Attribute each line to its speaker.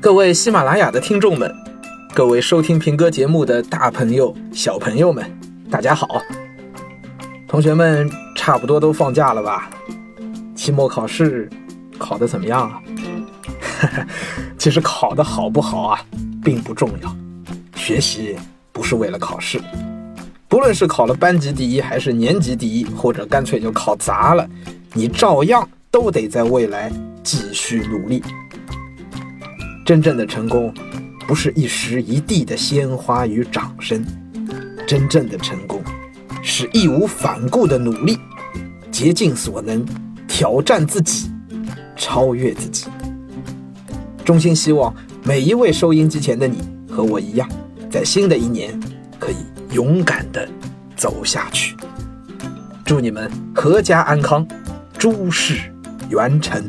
Speaker 1: 各位喜马拉雅的听众们，各位收听平哥节目的大朋友、小朋友们，大家好！同学们差不多都放假了吧？期末考试考得怎么样啊？其实考得好不好啊，并不重要。学习不是为了考试，不论是考了班级第一，还是年级第一，或者干脆就考砸了，你照样都得在未来继续努力。真正的成功，不是一时一地的鲜花与掌声，真正的成功，是义无反顾的努力，竭尽所能，挑战自己，超越自己。衷心希望每一位收音机前的你和我一样，在新的一年可以勇敢的走下去。祝你们阖家安康，诸事圆成。